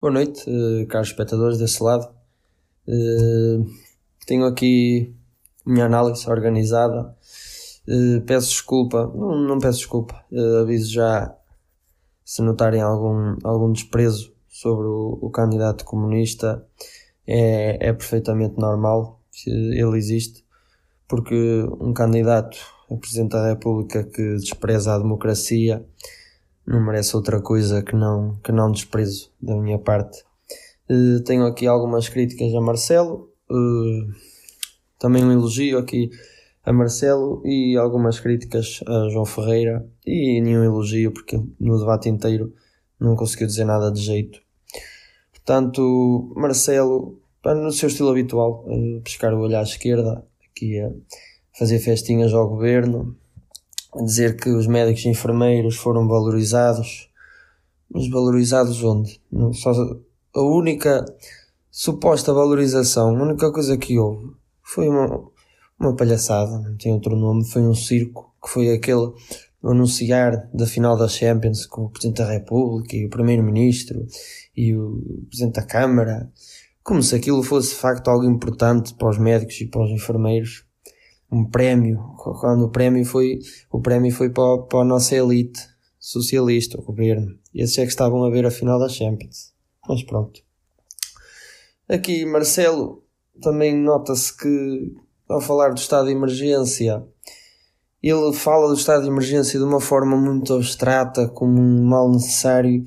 Boa noite, uh, caros espectadores desse lado. Uh, tenho aqui minha análise organizada. Uh, peço desculpa, não, não peço desculpa, aviso já se notarem algum, algum desprezo sobre o, o candidato comunista, é, é perfeitamente normal ele existe, porque um candidato a Presidente da República que despreza a democracia não merece outra coisa que não, que não desprezo da minha parte. Uh, tenho aqui algumas críticas a Marcelo, uh, também um elogio aqui a Marcelo e algumas críticas a João Ferreira e nenhum elogio porque no debate inteiro não conseguiu dizer nada de jeito. Portanto, Marcelo, no seu estilo habitual, uh, pescar o olho à esquerda, aqui a fazer festinhas ao governo, dizer que os médicos e enfermeiros foram valorizados. Mas valorizados onde? Só a única suposta valorização, a única coisa que houve foi uma, uma palhaçada, não tem outro nome, foi um circo, que foi aquele anunciar da final da Champions com o Presidente da República e o Primeiro-Ministro e o Presidente da Câmara, como se aquilo fosse de facto algo importante para os médicos e para os enfermeiros um prémio, quando o prémio foi, o prémio foi para, para a nossa elite socialista, o governo. Esses é que estavam a ver a final da Champions. Mas pronto. Aqui, Marcelo, também nota-se que, ao falar do estado de emergência, ele fala do estado de emergência de uma forma muito abstrata, como um mal necessário,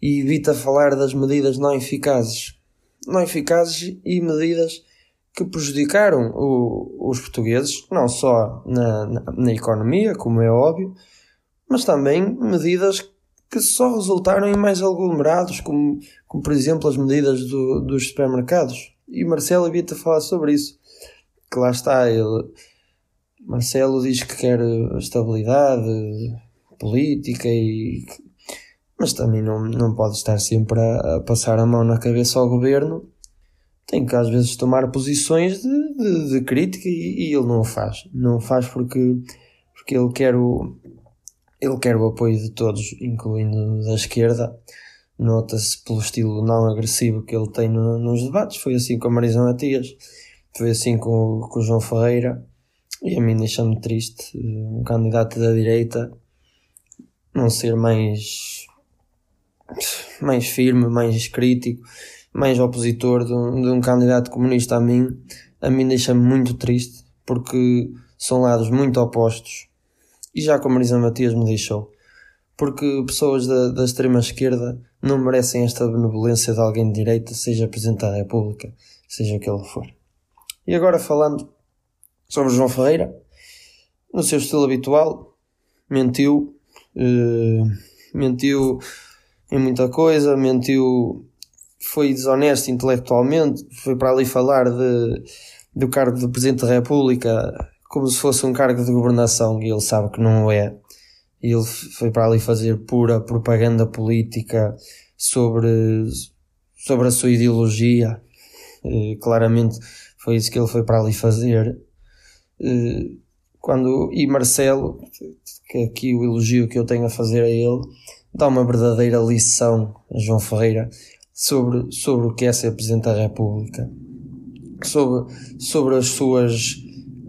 e evita falar das medidas não eficazes. Não eficazes e medidas que prejudicaram o, os portugueses, não só na, na, na, economia, como é óbvio, mas também medidas que só resultaram em mais aglomerados, como, como por exemplo as medidas do, dos supermercados. E Marcelo evita falar sobre isso. Que lá está, ele. Marcelo diz que quer estabilidade política e. Mas também não, não pode estar sempre a, a passar a mão na cabeça ao governo tem que às vezes tomar posições de, de, de crítica e, e, ele não o faz. Não o faz porque, porque ele, quer o, ele quer o apoio de todos, incluindo da esquerda. Nota-se pelo estilo não agressivo que ele tem no, nos debates. Foi assim com a Marisa Matias, foi assim com, com o João Ferreira. E a mim deixa-me triste um candidato da direita não ser mais, mais firme, mais crítico mais opositor de um, de um candidato comunista a mim, a mim deixa-me muito triste, porque são lados muito opostos. E já como Marisa Matias me deixou. Porque pessoas da, da extrema esquerda não merecem esta benevolência de alguém de direita, seja Presidente da República, seja o que ele for. E agora falando sobre João Ferreira, no seu estilo habitual, mentiu, uh, mentiu em muita coisa, mentiu foi desonesto intelectualmente, foi para ali falar de, do cargo de Presidente da República como se fosse um cargo de governação e ele sabe que não é. Ele foi para ali fazer pura propaganda política sobre, sobre a sua ideologia. E, claramente foi isso que ele foi para ali fazer. E, quando, e Marcelo, que é aqui o elogio que eu tenho a fazer a ele, dá uma verdadeira lição a João Ferreira sobre, sobre o que é ser Presidente da República, sobre, sobre as suas.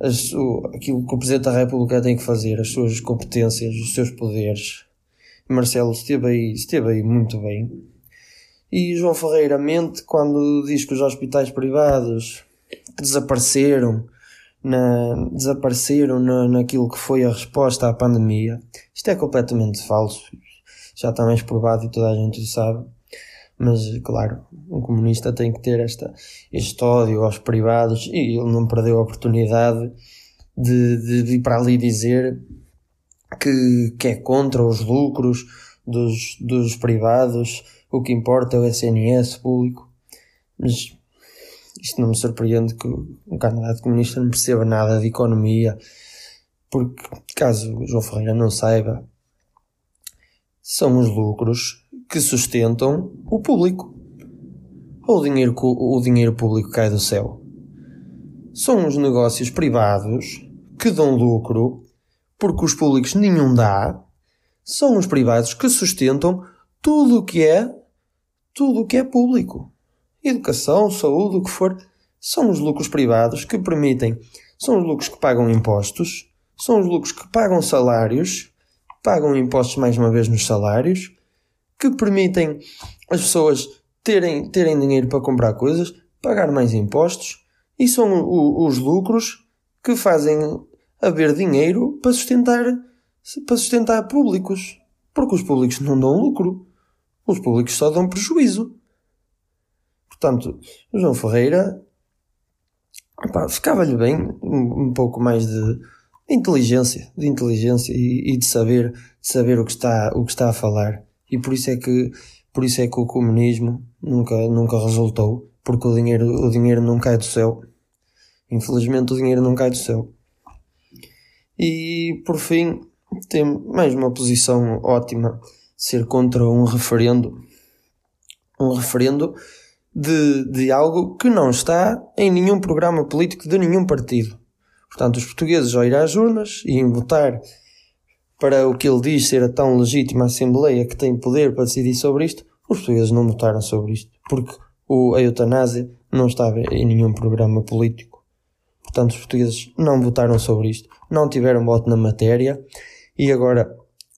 As, o, aquilo que o Presidente da República tem que fazer, as suas competências, os seus poderes. Marcelo esteve aí, esteve aí muito bem. E João Ferreira mente quando diz que os hospitais privados desapareceram, na, desapareceram na, naquilo que foi a resposta à pandemia. Isto é completamente falso. Já está mais provado e toda a gente o sabe. Mas, claro, um comunista tem que ter esta, este ódio aos privados e ele não perdeu a oportunidade de, de vir para ali dizer que, que é contra os lucros dos, dos privados, o que importa é o SNS público. Mas isto não me surpreende que um candidato comunista não perceba nada de economia, porque caso João Ferreira não saiba, são os lucros que sustentam o público. Ou o dinheiro, o dinheiro público cai do céu. São os negócios privados que dão lucro porque os públicos nenhum dá. São os privados que sustentam tudo o que é tudo o que é público. Educação, saúde, o que for, são os lucros privados que permitem, são os lucros que pagam impostos, são os lucros que pagam salários, pagam impostos mais uma vez nos salários, que permitem as pessoas terem, terem dinheiro para comprar coisas, pagar mais impostos, e são o, os lucros que fazem haver dinheiro para sustentar, para sustentar públicos. Porque os públicos não dão lucro. Os públicos só dão prejuízo. Portanto, João Ferreira ficava-lhe bem um, um, pouco mais de inteligência, de inteligência e, e, de saber, de saber o que está, o que está a falar. E por isso é que, por isso é que o comunismo nunca, nunca resultou, porque o dinheiro, o dinheiro não cai do céu. Infelizmente o dinheiro não cai do céu. E por fim, tem mais uma posição ótima, ser contra um referendo. Um referendo de, de algo que não está em nenhum programa político de nenhum partido. Portanto, os portugueses ao ir às urnas e votar para o que ele diz ser a tão legítima Assembleia que tem poder para decidir sobre isto, os portugueses não votaram sobre isto, porque o, a eutanásia não estava em nenhum programa político. Portanto, os portugueses não votaram sobre isto, não tiveram voto na matéria e agora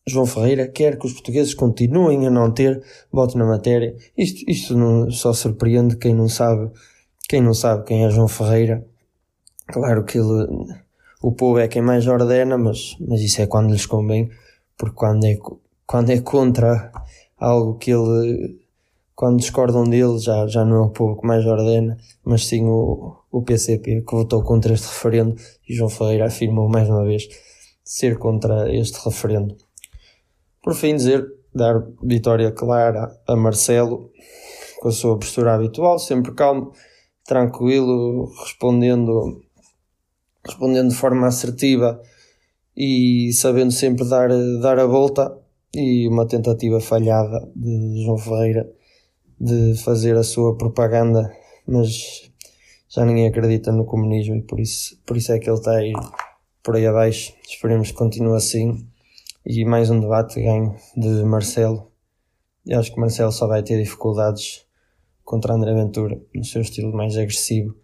João Ferreira quer que os portugueses continuem a não ter voto na matéria. Isto, isto não, só surpreende quem não sabe quem não sabe quem é João Ferreira. Claro que ele, o povo é quem mais ordena, mas, mas isso é quando lhes convém, porque quando é, quando é contra algo que ele, quando discordam dele, já, já não é o povo que mais ordena, mas sim o, o PCP que votou contra este referendo e João Ferreira afirmou mais uma vez ser contra este referendo. Por fim, dizer, dar vitória clara a Marcelo, com a sua postura habitual, sempre calmo, tranquilo, respondendo, respondendo de forma assertiva e sabendo sempre dar, dar a volta e uma tentativa falhada de João Ferreira de fazer a sua propaganda, mas já ninguém acredita no comunismo e por isso, por isso é que ele está aí por aí abaixo. Esperemos que continue assim e mais um debate ganho de Marcelo. Eu acho que Marcelo só vai ter dificuldades contra André Ventura, no seu estilo mais agressivo.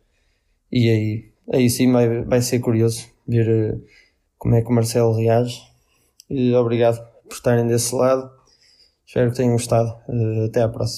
E aí, aí sim vai, vai ser curioso ver uh, como é que o Marcelo reage. E obrigado por estarem desse lado. Espero que tenham gostado. Uh, até à próxima.